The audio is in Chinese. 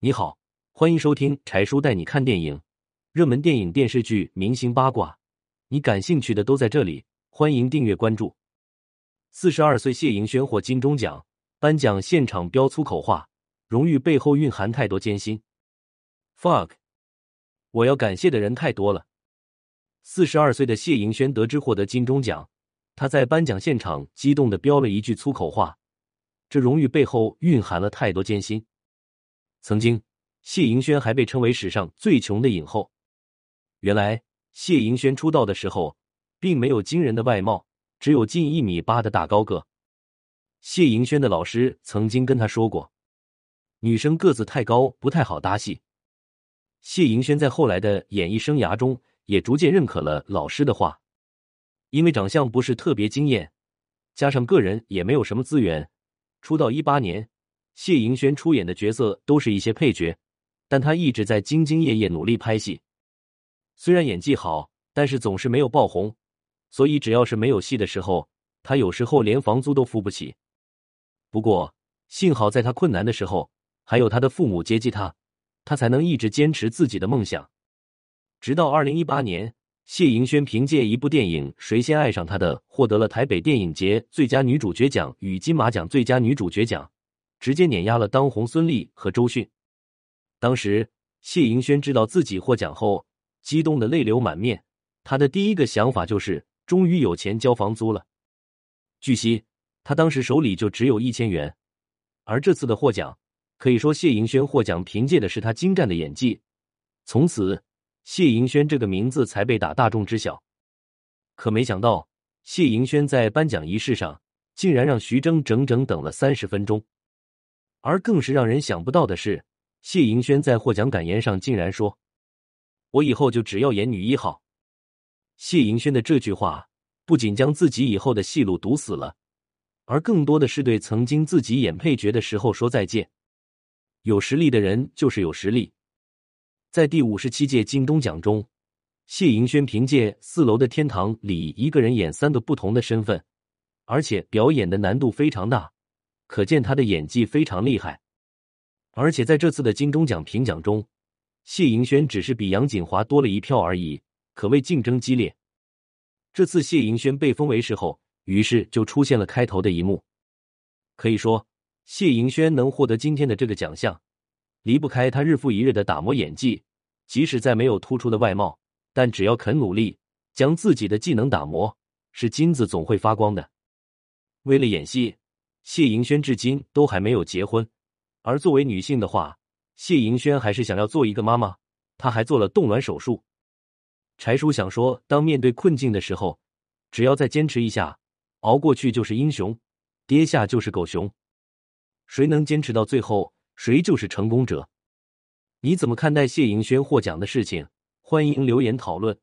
你好，欢迎收听柴叔带你看电影，热门电影、电视剧、明星八卦，你感兴趣的都在这里。欢迎订阅关注。四十二岁谢盈萱获金钟奖，颁奖现场飙粗口话，荣誉背后蕴含太多艰辛。fuck，我要感谢的人太多了。四十二岁的谢盈萱得知获得金钟奖，她在颁奖现场激动的飙了一句粗口话，这荣誉背后蕴含了太多艰辛。曾经，谢盈萱还被称为史上最穷的影后。原来，谢盈萱出道的时候，并没有惊人的外貌，只有近一米八的大高个。谢盈萱的老师曾经跟她说过，女生个子太高不太好搭戏。谢盈萱在后来的演艺生涯中，也逐渐认可了老师的话。因为长相不是特别惊艳，加上个人也没有什么资源，出道一八年。谢盈萱出演的角色都是一些配角，但她一直在兢兢业业努力拍戏。虽然演技好，但是总是没有爆红，所以只要是没有戏的时候，她有时候连房租都付不起。不过幸好在她困难的时候，还有她的父母接济她，她才能一直坚持自己的梦想。直到二零一八年，谢盈萱凭借一部电影《谁先爱上他的》获得了台北电影节最佳女主角奖与金马奖最佳女主角奖。直接碾压了当红孙俪和周迅。当时谢盈萱知道自己获奖后，激动的泪流满面。她的第一个想法就是终于有钱交房租了。据悉，他当时手里就只有一千元。而这次的获奖，可以说谢盈萱获奖凭借的是她精湛的演技。从此，谢盈萱这个名字才被打大众知晓。可没想到，谢盈萱在颁奖仪式上竟然让徐峥整整等了三十分钟。而更是让人想不到的是，谢盈萱在获奖感言上竟然说：“我以后就只要演女一号。”谢盈萱的这句话不仅将自己以后的戏路堵死了，而更多的是对曾经自己演配角的时候说再见。有实力的人就是有实力。在第五十七届金钟奖中，谢盈萱凭借《四楼的天堂》里一个人演三个不同的身份，而且表演的难度非常大。可见他的演技非常厉害，而且在这次的金钟奖评奖中，谢盈萱只是比杨谨华多了一票而已，可谓竞争激烈。这次谢盈萱被封为视后，于是就出现了开头的一幕。可以说，谢盈萱能获得今天的这个奖项，离不开她日复一日的打磨演技。即使再没有突出的外貌，但只要肯努力，将自己的技能打磨，是金子总会发光的。为了演戏。谢盈萱至今都还没有结婚，而作为女性的话，谢盈萱还是想要做一个妈妈。她还做了冻卵手术。柴叔想说，当面对困境的时候，只要再坚持一下，熬过去就是英雄，跌下就是狗熊。谁能坚持到最后，谁就是成功者。你怎么看待谢盈萱获奖的事情？欢迎留言讨论。